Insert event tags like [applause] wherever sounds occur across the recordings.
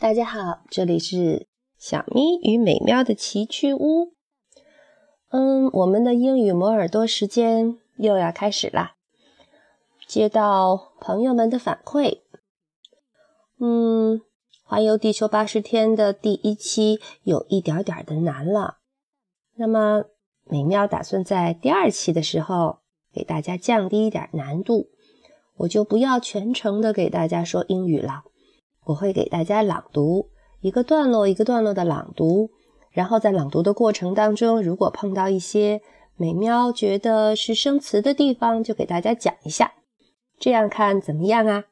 大家好，这里是小咪与美妙的奇趣屋。嗯，我们的英语磨耳朵时间又要开始啦。接到朋友们的反馈，嗯，环游地球八十天的第一期有一点点的难了。那么，美妙打算在第二期的时候给大家降低一点难度，我就不要全程的给大家说英语了。我会给大家朗读一个段落一个段落的朗读，然后在朗读的过程当中，如果碰到一些美妙觉得是生词的地方，就给大家讲一下，这样看怎么样啊？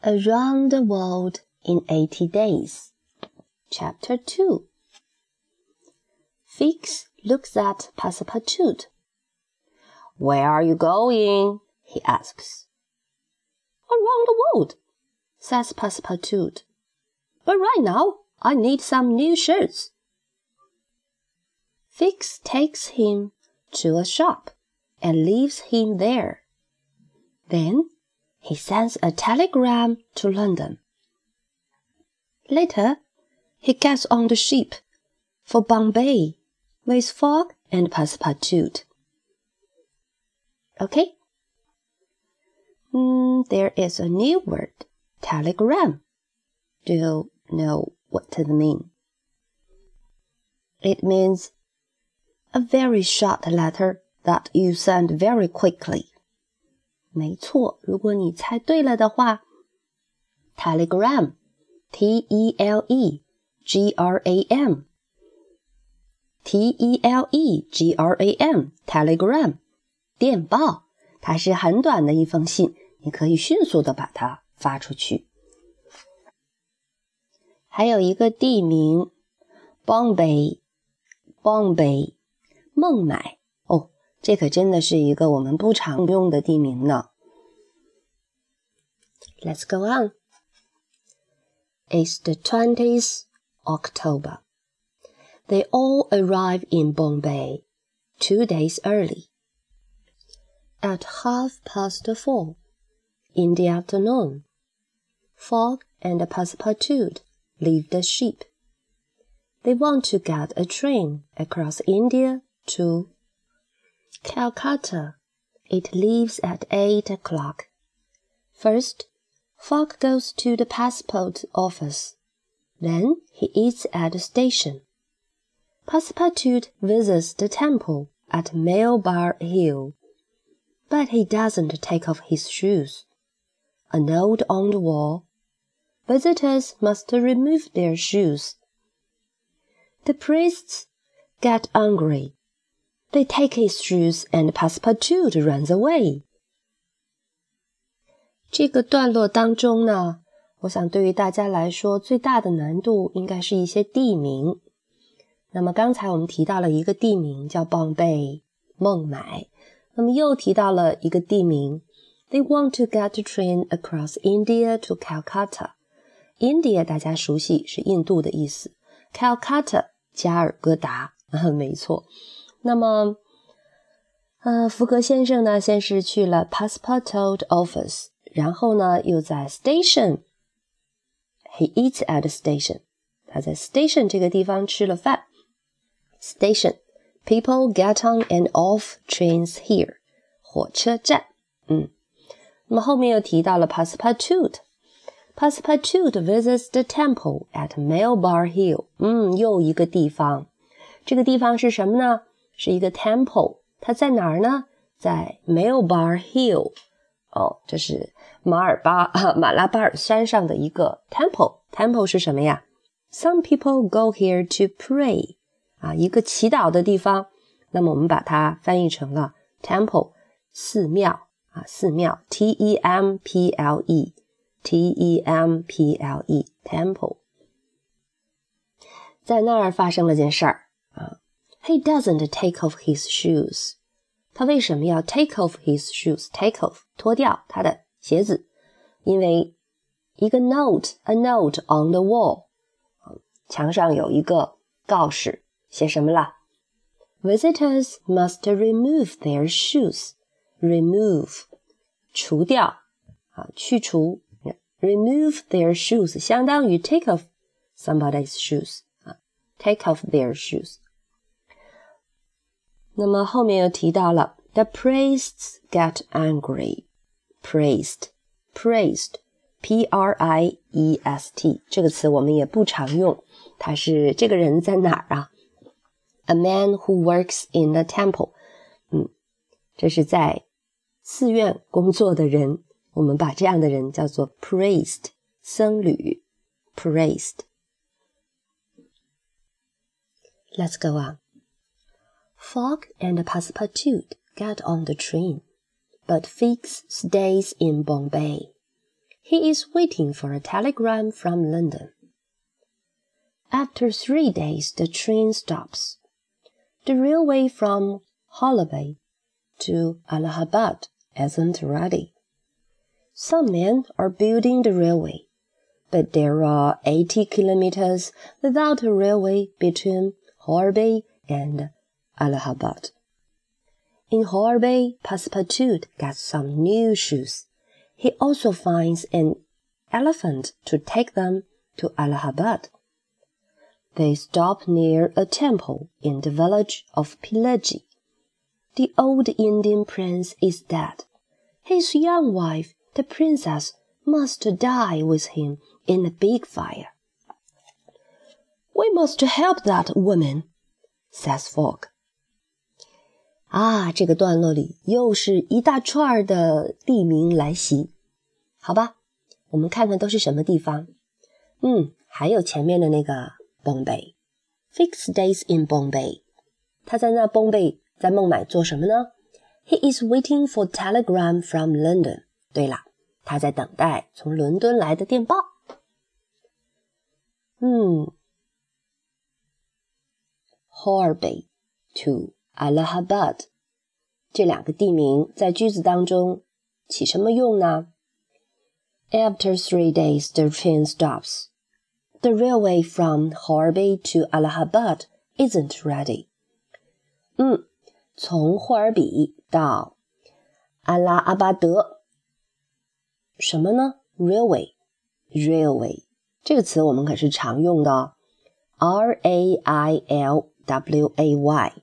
Around the World in 80 Days, Chapter 2 Fix looks at Passepartout. Where are you going? he asks. Around the world, says Passepartout. But right now, I need some new shirts. Fix takes him to a shop and leaves him there. Then he sends a telegram to London. Later, he gets on the ship for Bombay with Fogg and Passepartout. Okay, Mm, there is a new word, telegram. Do you know what it means? It means a very short letter that you send very quickly. 没错，如果你猜对了的话，telegram，t e l e g r a m，t e l e g r a m，telegram，电报，它是很短的一封信。 你可以迅速的把它发出去。还有一个地名，Bombay，Bombay，孟买哦，这可真的是一个我们不常用的地名呢。Let's go on. It's the 20th October. They all arrive in Bombay two days early. At half past four, in the afternoon, Fogg and Passepartout leave the ship. They want to get a train across India to Calcutta. It leaves at eight o'clock. First, Fogg goes to the passport office. Then he eats at the station. Passepartout visits the temple at Melbar Hill, but he doesn't take off his shoes a note on the wall. Visitors must remove their shoes. The priests get angry. They take his shoes and Passepartout runs away. 这个段落当中呢，我想对于大家来说最大的难度应该是一些地名。那么刚才我们提到了一个地名叫 Bombay 孟买，那么又提到了一个地名 they want to get a train across India to Calcutta. India 大家熟悉是印度的意思，Calcutta 加尔各答啊，没错。那么，呃，福格先生呢，先是去了 [laughs] passport office，然后呢，又在 station。He eats at the station。他在 station 这个地方吃了饭。Station people get on and off trains here。火车站，嗯。 那么后面又提到了 Passepartout。Passepartout visits the temple at Melbar Hill。嗯，又一个地方。这个地方是什么呢？是一个 temple。它在哪儿呢？在 Melbar Hill。哦，这是马尔巴马拉巴尔山上的一个 temple。temple 是什么呀？Some people go here to pray。啊，一个祈祷的地方。那么我们把它翻译成了 temple，寺庙。啊，寺庙，T E M P L E，T E M P L E，temple，在那儿发生了件事儿啊。He doesn't take off his shoes。他为什么要 take off his shoes？take off，脱掉他的鞋子，因为一个 note，a note on the wall，墙上有一个告示，写什么了？Visitors must remove their shoes。 remove，除掉啊，去除 remove their shoes 相当于 take off somebody's shoes 啊，take off their shoes。那么后面又提到了 the priests get angry。praised praised p r i e s t 这个词我们也不常用，它是这个人在哪儿啊？A man who works in the temple。嗯，这是在 寺院工作的人。我们把这样的人叫做 priest 僧侣 praised。Let's go on. Fogg and Passepartout get on the train, but Fix stays in Bombay. He is waiting for a telegram from London. After three days, the train stops. The railway from Holloway to Allahabad isn't ready. Some men are building the railway, but there are 80 kilometers without a railway between Horby and Allahabad. In Horby, Passepartout gets some new shoes. He also finds an elephant to take them to Allahabad. They stop near a temple in the village of Pillaji. The old Indian prince is dead. His young wife the princess must die with him in the big fire. We must help that woman, says Fogg. 啊，这个段落里又是一大串的地名来袭，好吧，我们看看都是什么地方。嗯，还有前面的那个 Bombay。Fix days in Bombay。他在那 Bombay 在孟买做什么呢？He is waiting for telegram from London。对了，他在等待从伦敦来的电报。嗯，Horby to Allahabad 这两个地名在句子当中起什么用呢？After three days, the train stops. The railway from Horby to Allahabad isn't ready. 嗯， 从霍尔比到阿拉阿巴德什么呢？railway，railway 这个词我们可是常用的，r a i l w a y。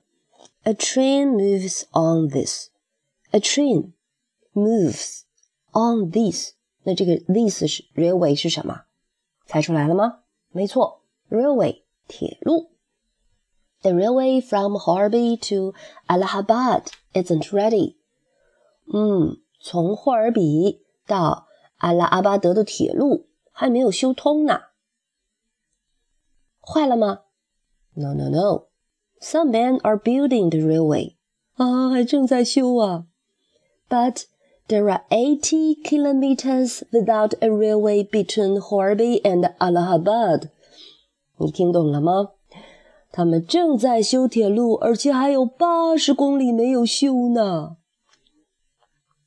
A train moves on this. A train moves on this. 那这个 this 是 railway 是什么？猜出来了吗？没错，railway 铁路。The railway from Horby to Allahabad isn't ready. 嗯，从霍尔比到阿拉阿巴德的铁路还没有修通呢，坏了吗？No no no. Some men are building the railway. 啊，还正在修啊。But there are eighty kilometers without a railway between Horby and Allahabad. 你听懂了吗？ 他们正在修铁路，而且还有八十公里没有修呢。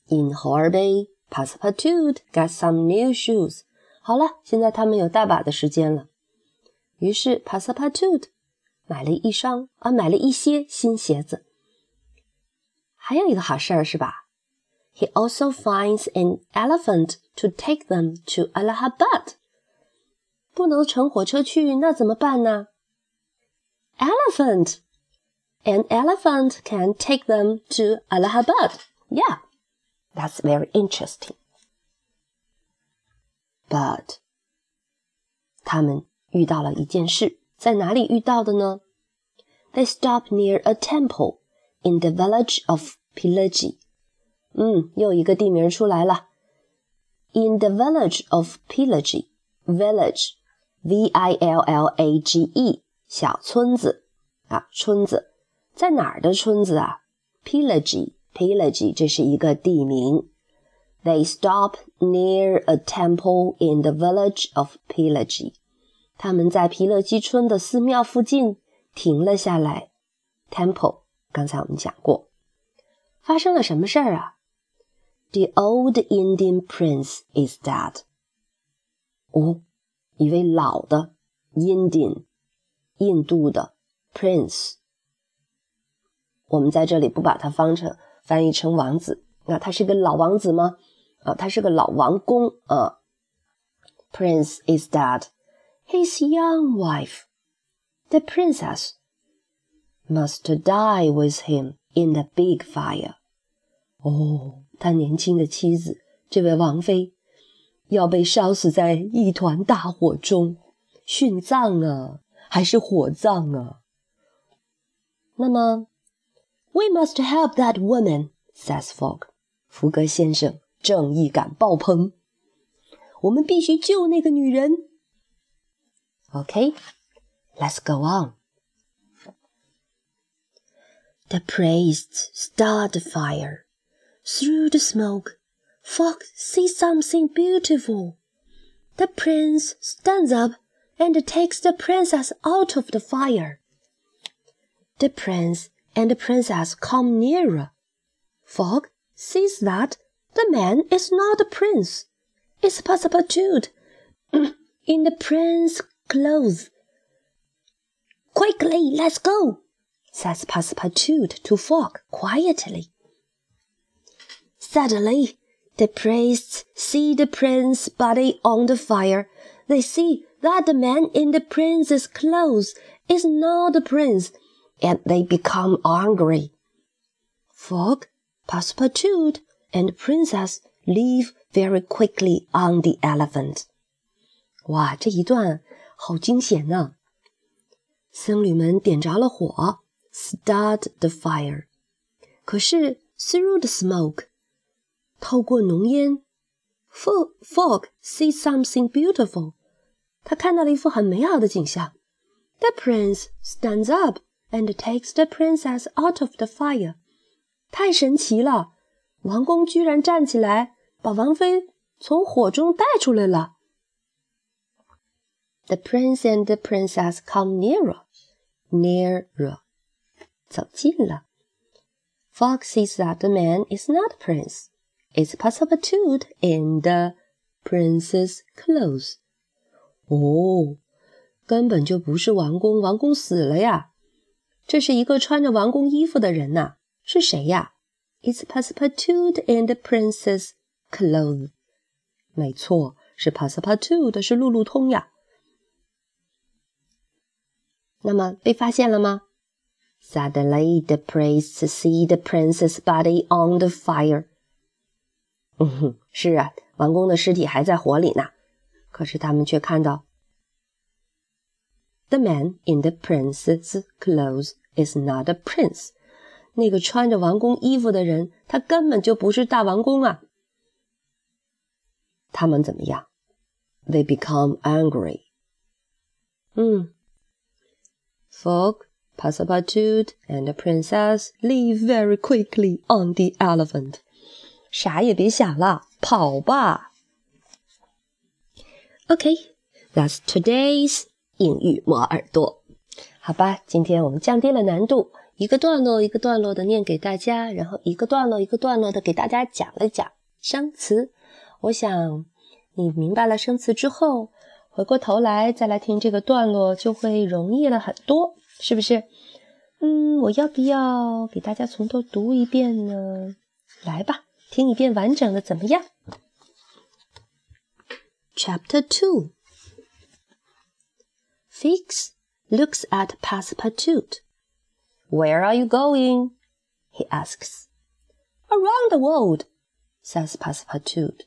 In Horby, Passepartout got some new shoes。好了，现在他们有大把的时间了。于是 Passepartout 买了一双啊，买了一些新鞋子。还有一个好事儿是吧？He also finds an elephant to take them to Allahabad。不能乘火车去，那怎么办呢 elephant. An elephant can take them to Allahabad. Yeah, that's very interesting. But 他们遇到了一件事，在哪里遇到的呢？They stopped near a temple in the village of Pillaji. 嗯，又一个地名出来了。In the village of Pillaji, village, V I L L A G E 小村子啊，村子，在哪儿的村子啊？Pillage，Pillage，这是一个地名。They stop near a temple in the village of Pillage。他们在皮勒基村的寺庙附近停了下来。Temple，刚才我们讲过。发生了什么事儿啊？The old Indian prince is dead。哦，一位老的 Indian，印度的 prince。我们在这里不把它翻成。翻译成王子，那他是个老王子吗？啊，他是个老王公啊。prince is dead. His young wife, the princess, must die with him in the big fire. 哦，他年轻的妻子，这位王妃，要被烧死在一团大火中，殉葬啊，还是火葬啊？那么，We must help that woman, says Fogg. 福格先生正义感爆棚。我们必须救那个女人。Okay, let's go on. The priests start the fire. Through the smoke, Fogg sees something beautiful. The prince stands up and takes the princess out of the fire. The prince and the princess come nearer. Fogg sees that the man is not [clears throat] the prince. It's Passepartout in the prince's clothes. Quickly, let's go, says Passepartout to Fogg quietly. Suddenly, the priests see the prince's body on the fire. They see that the man in the prince's clothes is not the prince, and they become angry. Fogg, Passepartout, and Princess leave very quickly on the elephant. 哇，这一段好惊险呐、啊！僧侣们点着了火，start the fire。可是 through the smoke，透过浓烟，Fogg Fogg see something beautiful。他看到了一幅很美好的景象。The prince stands up and takes the princess out of the fire。太神奇了！王公居然站起来，把王妃从火中带出来了。The prince and the princess come nearer, nearer，走近了。Fogg sees that the man is not prince. It's Passepartout in the prince's clothes. 哦，根本就不是王公，王公死了呀！这是一个穿着王宫衣服的人呐，是谁呀？It's Passepartout in the princess' clothes。没错，是 Passepartout，是路路通呀。那么被发现了吗？Suddenly the priests see the princess' body on the fire。嗯哼，是啊，王宫的尸体还在火里呢。可是他们却看到，the man in the prince's clothes is not a prince。那个穿着王公衣服的人，他根本就不是大王公啊！他们怎么样？They become angry。嗯，Fogg, Passepartout, and the princess leave very quickly on the elephant。啥也别想了，跑吧！OK，That's today's 英语磨耳朵。好吧，今天我们降低了难度。一个段落一个段落的念给大家，然后一个段落一个段落的给大家讲了讲生词。我想你明白了生词之后，回过头来再来听这个段落就会容易了很多，是不是？嗯，我要不要给大家从头读一遍呢？来吧，听一遍完整的怎么样？Chapter Two. Fix looks at Passepartout. Where are you going? he asks. Around the world, says Passepartout.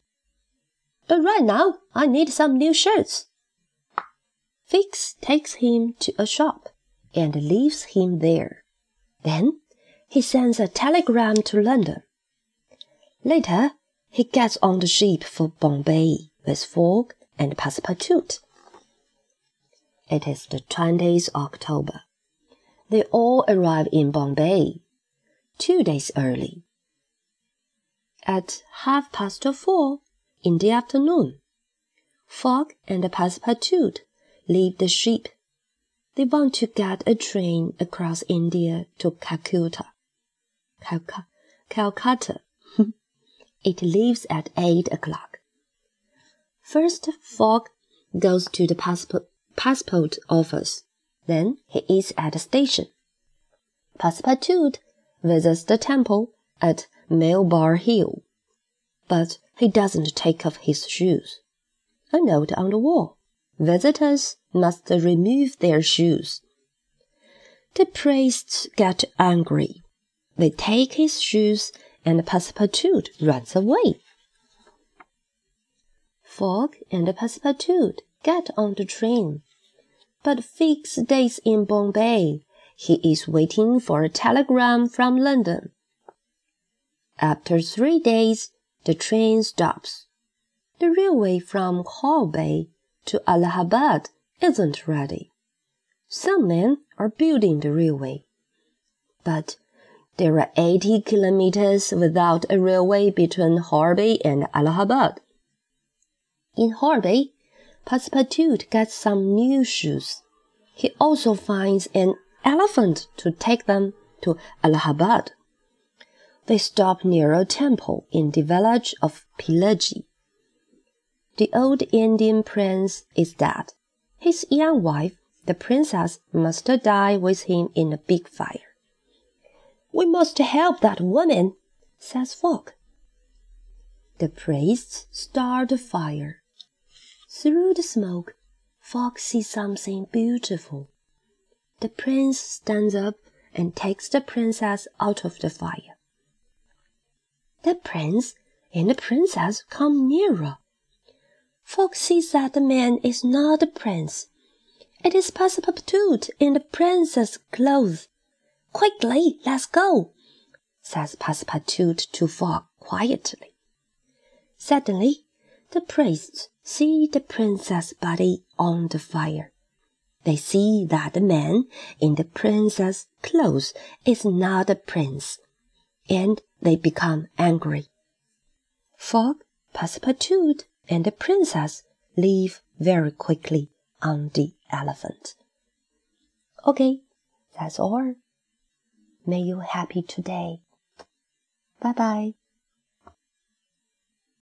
But right now, I need some new shirts. Fix takes him to a shop and leaves him there. Then he sends a telegram to London. Later, he gets on the ship for Bombay with Fogg and Passepartout. It is the 20th October they all arrive in Bombay two days early. At half past four in the afternoon, Fogg and Passepartout leave the ship. They want to get a train across India to Calcutta. Calcutta. Calcutta. [laughs] it leaves at eight o'clock. First, Fogg goes to the passport, passport office then he is at the station. Passepartout visits the temple at Melbar Hill, but he doesn't take off his shoes. a note on the wall. Visitors must remove their shoes. The priests get angry. They take his shoes and Passepartout runs away. Fogg and Passepartout get on the train. But Fix stays in Bombay. He is waiting for a telegram from London. After three days, the train stops. The railway from Bombay to Allahabad isn't ready. Some men are building the railway. But there are 80 kilometers without a railway between Horby and Allahabad. In Horby, Passepartout gets some new shoes. He also finds an elephant to take them to Allahabad. They stop near a temple in the village of Pillaji. The old Indian prince is dead. His young wife, the princess, must die with him in a big fire. We must help that woman, says Fogg. The priests start a fire. Through the smoke, Fogg sees something beautiful. The prince stands up and takes the princess out of the fire. The prince and the princess come nearer. Fogg sees that the man is not the prince. It is Passepartout in the princess' clothes. Quickly, let's go, says Passepartout to Fogg quietly. Suddenly, the priests see the princess' body on the fire. They see that the man in the princess' clothes is not the prince, and they become angry. Fogg, Passepartout, and the princess leave very quickly on the elephant. Okay, that's all. May you happy today. Bye bye.